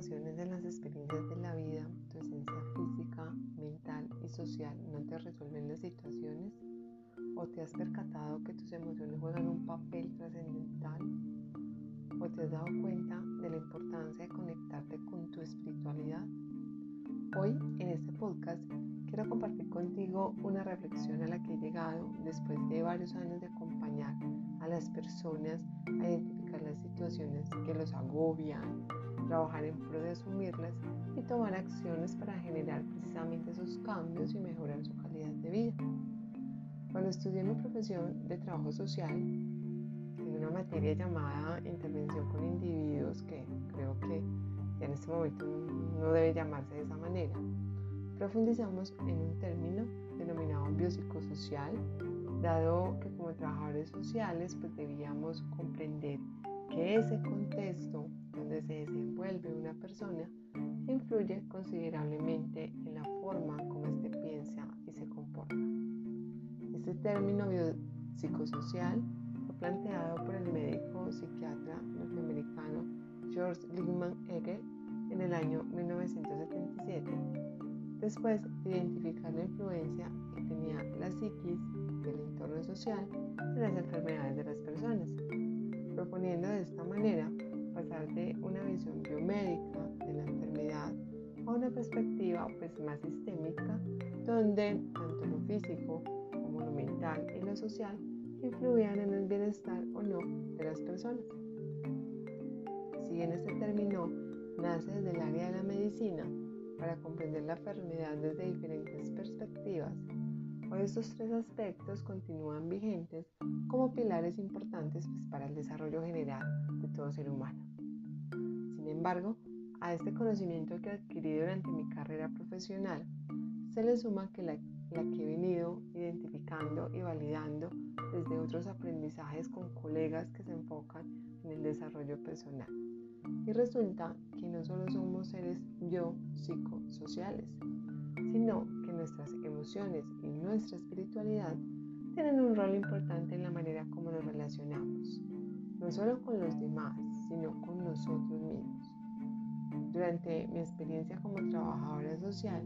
ocasiones en las experiencias de la vida tu esencia física, mental y social no te resuelven las situaciones? ¿O te has percatado que tus emociones juegan un papel trascendental? ¿O te has dado cuenta de la importancia de conectarte con tu espiritualidad? Hoy en este podcast quiero compartir contigo una reflexión a la que he llegado después de varios años de acompañar a las personas a identificar las situaciones que los agobian, trabajar en pro de asumirlas y tomar acciones para generar precisamente esos cambios y mejorar su calidad de vida. Cuando estudié mi profesión de trabajo social, en una materia llamada intervención con individuos, que creo que ya en este momento no debe llamarse de esa manera, profundizamos en un término denominado biopsicosocial, dado que como trabajadores sociales pues debíamos comprender que ese contexto donde se desenvuelve una persona influye considerablemente en la forma como éste piensa y se comporta. Este término biopsicosocial fue planteado por el médico psiquiatra norteamericano George Liggman Egger en el año 1977 después de identificar la influencia que tenía la psiquis del entorno social en las enfermedades de las personas, proponiendo de esta manera pasar de una visión biomédica de la enfermedad a una perspectiva pues, más sistémica, donde tanto lo físico como lo mental y lo social influían en el bienestar o no de las personas. Si bien este término nace desde el área de la medicina, para comprender la enfermedad desde diferentes perspectivas. Hoy estos tres aspectos continúan vigentes como pilares importantes pues, para el desarrollo general de todo ser humano. Sin embargo, a este conocimiento que he adquirido durante mi carrera profesional, se le suma que la que he venido identificando y validando desde otros aprendizajes con colegas que se enfocan en el desarrollo personal. Y resulta que no solo somos seres yo psicosociales, sino que nuestras emociones y nuestra espiritualidad tienen un rol importante en la manera como nos relacionamos, no solo con los demás, sino con nosotros mismos. Durante mi experiencia como trabajadora social,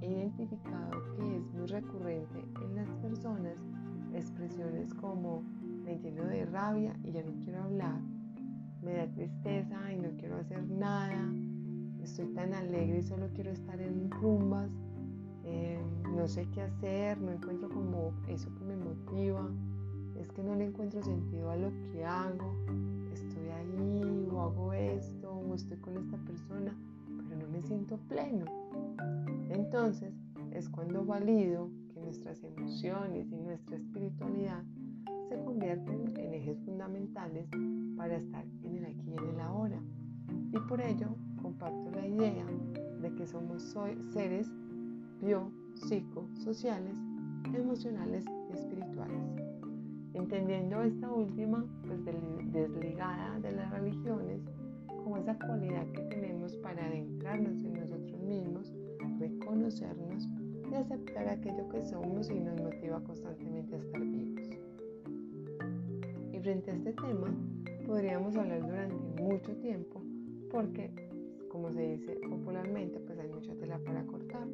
he identificado que es muy recurrente en las personas expresiones como me lleno de rabia y ya no quiero hablar, nada, estoy tan alegre y solo quiero estar en rumbas, eh, no sé qué hacer, no encuentro como eso que me motiva, es que no le encuentro sentido a lo que hago, estoy ahí o hago esto o estoy con esta persona, pero no me siento pleno. Entonces es cuando valido que nuestras emociones y nuestra espiritualidad se convierten en ejes fundamentales para estar en el aquí y en el ahora. Y por ello comparto la idea de que somos seres biopsicosociales, emocionales y espirituales. Entendiendo esta última, pues desligada de las religiones, como esa cualidad que tenemos para adentrarnos en nosotros mismos, reconocernos y aceptar aquello que somos y nos motiva constantemente a estar vivos. Y frente a este tema, podríamos hablar durante mucho tiempo porque, como se dice popularmente, pues hay mucha tela para cortar.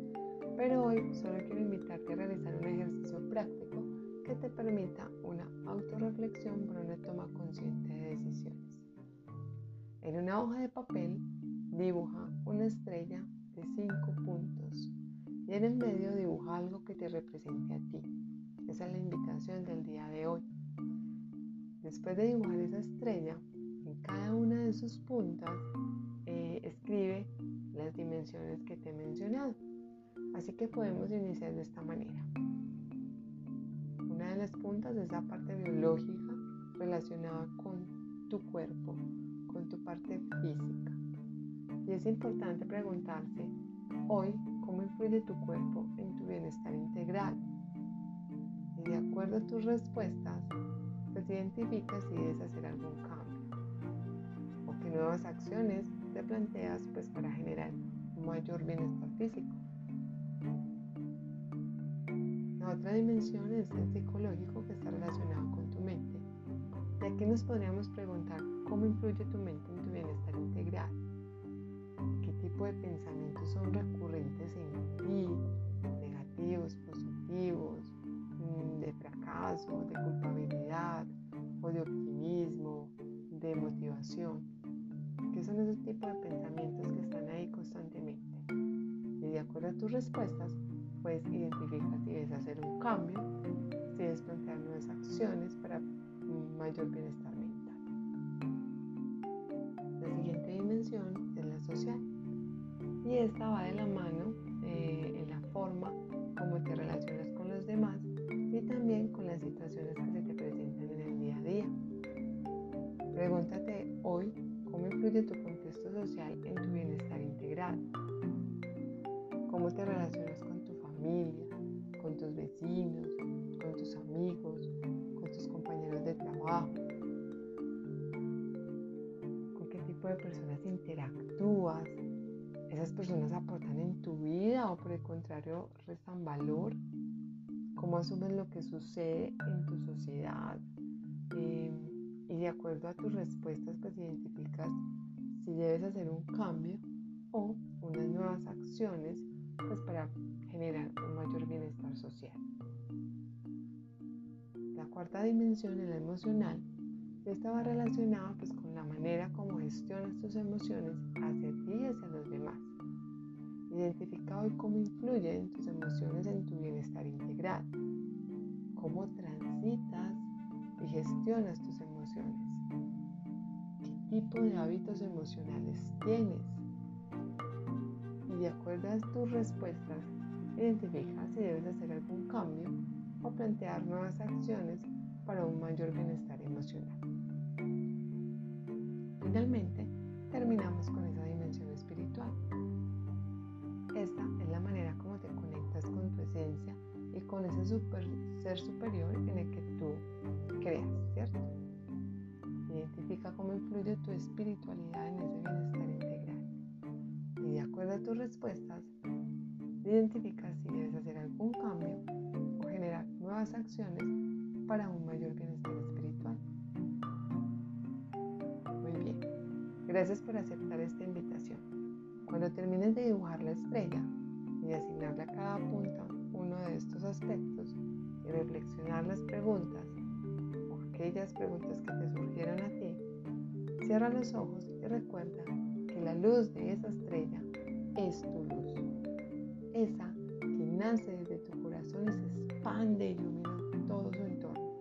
Pero hoy solo quiero invitarte a realizar un ejercicio práctico que te permita una autorreflexión por una toma consciente de decisiones. En una hoja de papel dibuja una estrella de cinco puntos y en el medio dibuja algo que te represente a ti. Esa es la invitación del día de hoy. Después de dibujar esa estrella, cada una de sus puntas eh, escribe las dimensiones que te he mencionado. Así que podemos iniciar de esta manera. Una de las puntas es la parte biológica relacionada con tu cuerpo, con tu parte física. Y es importante preguntarse hoy cómo influye tu cuerpo en tu bienestar integral. Y de acuerdo a tus respuestas, pues identificas si debes hacer algún cambio acciones te planteas pues para generar mayor bienestar físico. La otra dimensión es el psicológico que está relacionado con tu mente. Y aquí nos podríamos preguntar cómo influye tu mente en tu bienestar integral. qué tipo de pensamientos son recurrentes en ti, negativos, positivos, de acuerdo a tus respuestas, pues identifica si debes hacer un cambio, si debes plantear nuevas acciones para mayor bienestar mental. La siguiente dimensión es la social y esta va de la mano eh, en la forma como te relacionas con los demás y también con las situaciones que se te presentan en el día a día. Pregúntate hoy cómo influye tu contexto social en tu bienestar integral. ¿Cómo te relacionas con tu familia, con tus vecinos, con tus amigos, con tus compañeros de trabajo? ¿Con qué tipo de personas interactúas? ¿Esas personas aportan en tu vida o por el contrario restan valor? ¿Cómo asumes lo que sucede en tu sociedad? Eh, y de acuerdo a tus respuestas pues identificas si debes hacer un cambio o unas nuevas acciones pues para generar un mayor bienestar social. La cuarta dimensión es la emocional. Esta relacionada pues con la manera como gestionas tus emociones hacia ti y hacia los demás. Identifica hoy cómo influyen tus emociones en tu bienestar integral. Cómo transitas y gestionas tus emociones. ¿Qué tipo de hábitos emocionales tienes? Acuerdo a tus respuestas, identifica si debes hacer algún cambio o plantear nuevas acciones para un mayor bienestar emocional. Finalmente, terminamos con esa dimensión espiritual. Esta es la manera como te conectas con tu esencia y con ese ser superior en el que tú creas, ¿cierto? Identifica cómo influye tu espiritualidad en ese bienestar integral. Y de acuerdo a tus respuestas, identifica si debes hacer algún cambio o generar nuevas acciones para un mayor bienestar espiritual. Muy bien, gracias por aceptar esta invitación. Cuando termines de dibujar la estrella y asignarle a cada punto uno de estos aspectos y reflexionar las preguntas o aquellas preguntas que te surgieron a ti, cierra los ojos y recuerda que la luz de esa estrella es tu luz. Esa que nace desde tu corazón y se expande y ilumina todo su entorno.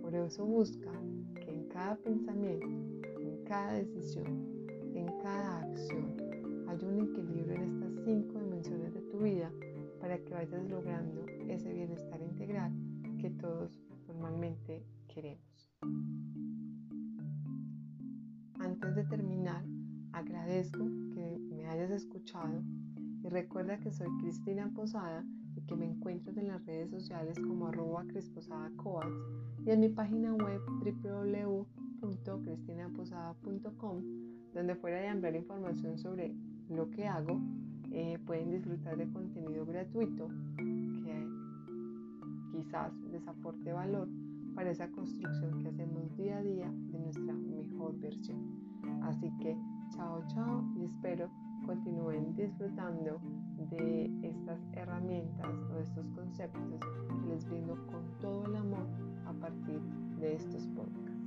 Por eso busca que en cada pensamiento, en cada decisión, en cada acción, haya un equilibrio en estas cinco dimensiones de tu vida para que vayas logrando ese bienestar integral que todos normalmente queremos. Antes de terminar, agradezco que me hayas escuchado y recuerda que soy Cristina Posada y que me encuentras en las redes sociales como arroba crisposadacoats y en mi página web www.cristinaposada.com donde fuera de ampliar información sobre lo que hago eh, pueden disfrutar de contenido gratuito que quizás les aporte valor para esa construcción que hacemos día a día de nuestra mejor versión. Así que chao chao y espero continúen disfrutando de estas herramientas o de estos conceptos que les brindo con todo el amor a partir de estos podcasts.